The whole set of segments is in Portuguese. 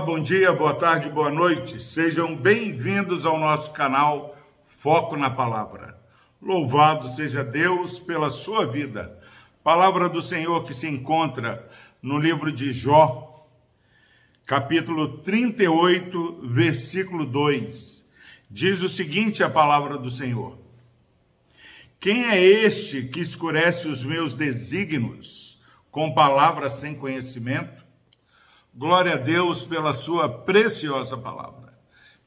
Bom dia, boa tarde, boa noite. Sejam bem-vindos ao nosso canal Foco na Palavra. Louvado seja Deus pela sua vida. Palavra do Senhor que se encontra no livro de Jó, capítulo 38, versículo 2. Diz o seguinte: a palavra do Senhor: Quem é este que escurece os meus desígnios com palavras sem conhecimento? Glória a Deus pela sua preciosa palavra.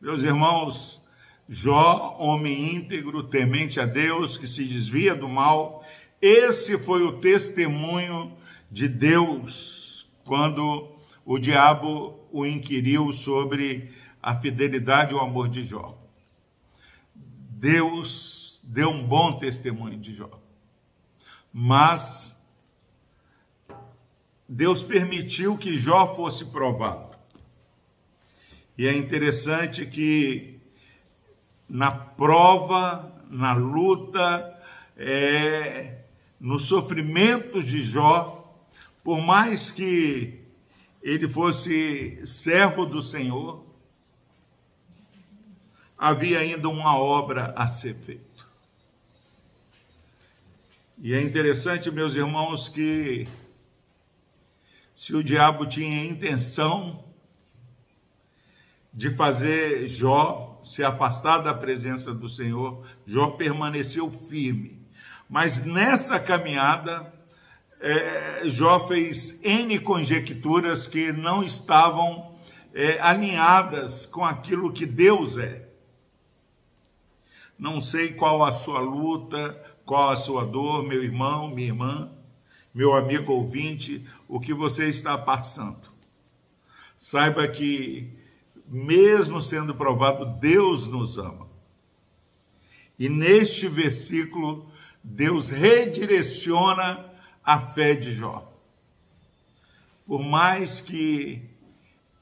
Meus irmãos, Jó, homem íntegro, temente a Deus, que se desvia do mal, esse foi o testemunho de Deus quando o diabo o inquiriu sobre a fidelidade e o amor de Jó. Deus deu um bom testemunho de Jó. Mas Deus permitiu que Jó fosse provado. E é interessante que na prova, na luta, é, no sofrimento de Jó, por mais que ele fosse servo do Senhor, havia ainda uma obra a ser feita. E é interessante, meus irmãos, que se o diabo tinha intenção de fazer Jó se afastar da presença do Senhor, Jó permaneceu firme. Mas nessa caminhada, é, Jó fez N conjecturas que não estavam é, alinhadas com aquilo que Deus é. Não sei qual a sua luta, qual a sua dor, meu irmão, minha irmã meu amigo ouvinte, o que você está passando. Saiba que, mesmo sendo provado, Deus nos ama. E neste versículo, Deus redireciona a fé de Jó. Por mais que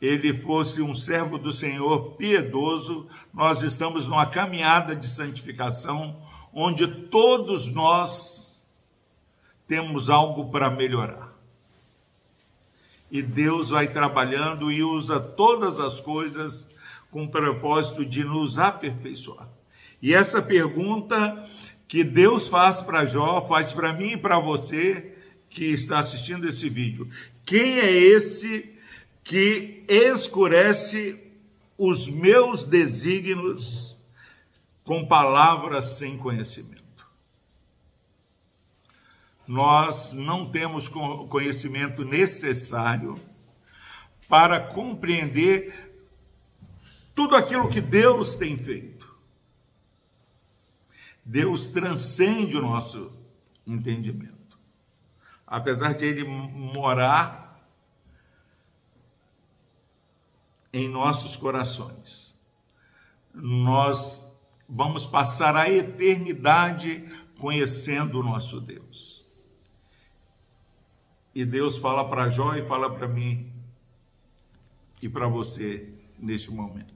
ele fosse um servo do Senhor piedoso, nós estamos numa caminhada de santificação onde todos nós temos algo para melhorar. E Deus vai trabalhando e usa todas as coisas com o propósito de nos aperfeiçoar. E essa pergunta que Deus faz para Jó, faz para mim e para você que está assistindo esse vídeo. Quem é esse que escurece os meus desígnios com palavras sem conhecimento? Nós não temos conhecimento necessário para compreender tudo aquilo que Deus tem feito. Deus transcende o nosso entendimento. Apesar de Ele morar em nossos corações, nós vamos passar a eternidade conhecendo o nosso Deus. E Deus fala para Jó e fala para mim e para você neste momento.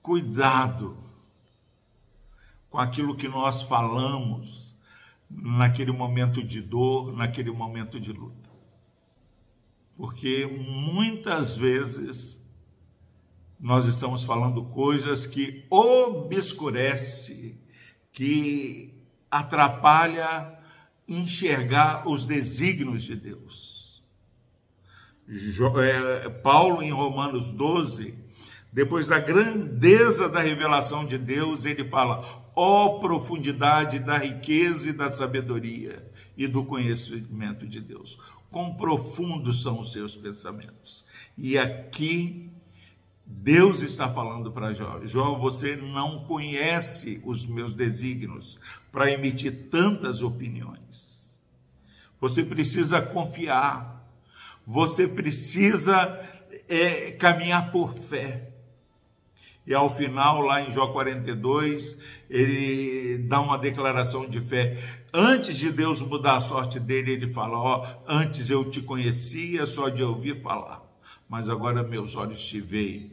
Cuidado com aquilo que nós falamos naquele momento de dor, naquele momento de luta. Porque muitas vezes nós estamos falando coisas que obscurece, que atrapalha enxergar os desígnios de Deus. É, Paulo, em Romanos 12, depois da grandeza da revelação de Deus, ele fala: ó oh, profundidade da riqueza e da sabedoria e do conhecimento de Deus. Quão profundos são os seus pensamentos. E aqui Deus está falando para Jó: Jó, você não conhece os meus desígnios para emitir tantas opiniões. Você precisa confiar. Você precisa é, caminhar por fé. E ao final, lá em Jó 42, ele dá uma declaração de fé. Antes de Deus mudar a sorte dele, ele fala: Ó, antes eu te conhecia só de ouvir falar, mas agora meus olhos te veem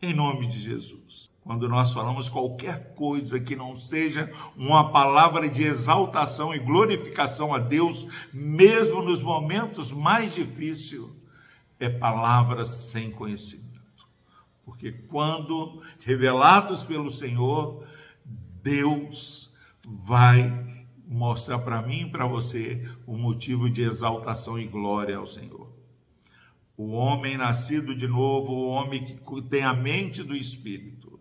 em nome de Jesus. Quando nós falamos qualquer coisa que não seja uma palavra de exaltação e glorificação a Deus, mesmo nos momentos mais difíceis, é palavras sem conhecimento. Porque quando revelados pelo Senhor, Deus vai mostrar para mim e para você o motivo de exaltação e glória ao Senhor. O homem nascido de novo, o homem que tem a mente do Espírito,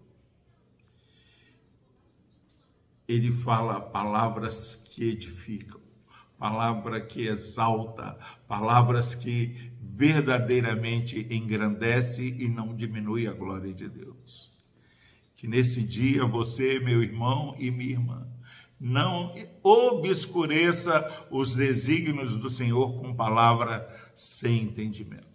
ele fala palavras que edificam, palavra que exalta, palavras que verdadeiramente engrandece e não diminui a glória de Deus. Que nesse dia você, meu irmão e minha irmã, não obscureça os desígnios do Senhor com palavra sem entendimento.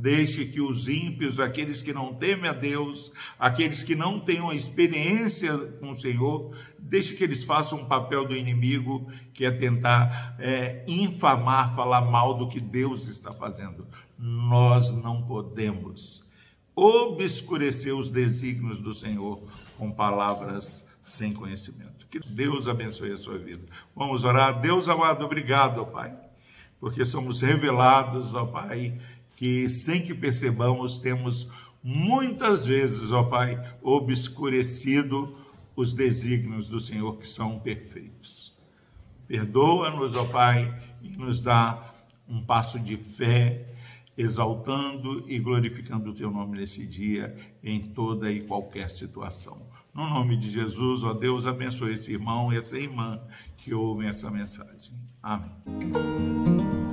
Deixe que os ímpios, aqueles que não temem a Deus, aqueles que não tenham experiência com o Senhor, deixe que eles façam um papel do inimigo, que é tentar é, infamar, falar mal do que Deus está fazendo. Nós não podemos obscurecer os desígnios do Senhor com palavras sem conhecimento. Que Deus abençoe a sua vida. Vamos orar. Deus amado, obrigado, ó Pai, porque somos revelados, ó Pai que, sem que percebamos, temos muitas vezes, ó Pai, obscurecido os desígnios do Senhor que são perfeitos. Perdoa-nos, ó Pai, e nos dá um passo de fé, exaltando e glorificando o Teu nome nesse dia, em toda e qualquer situação. No nome de Jesus, ó Deus, abençoe esse irmão e essa irmã que ouvem essa mensagem. Amém.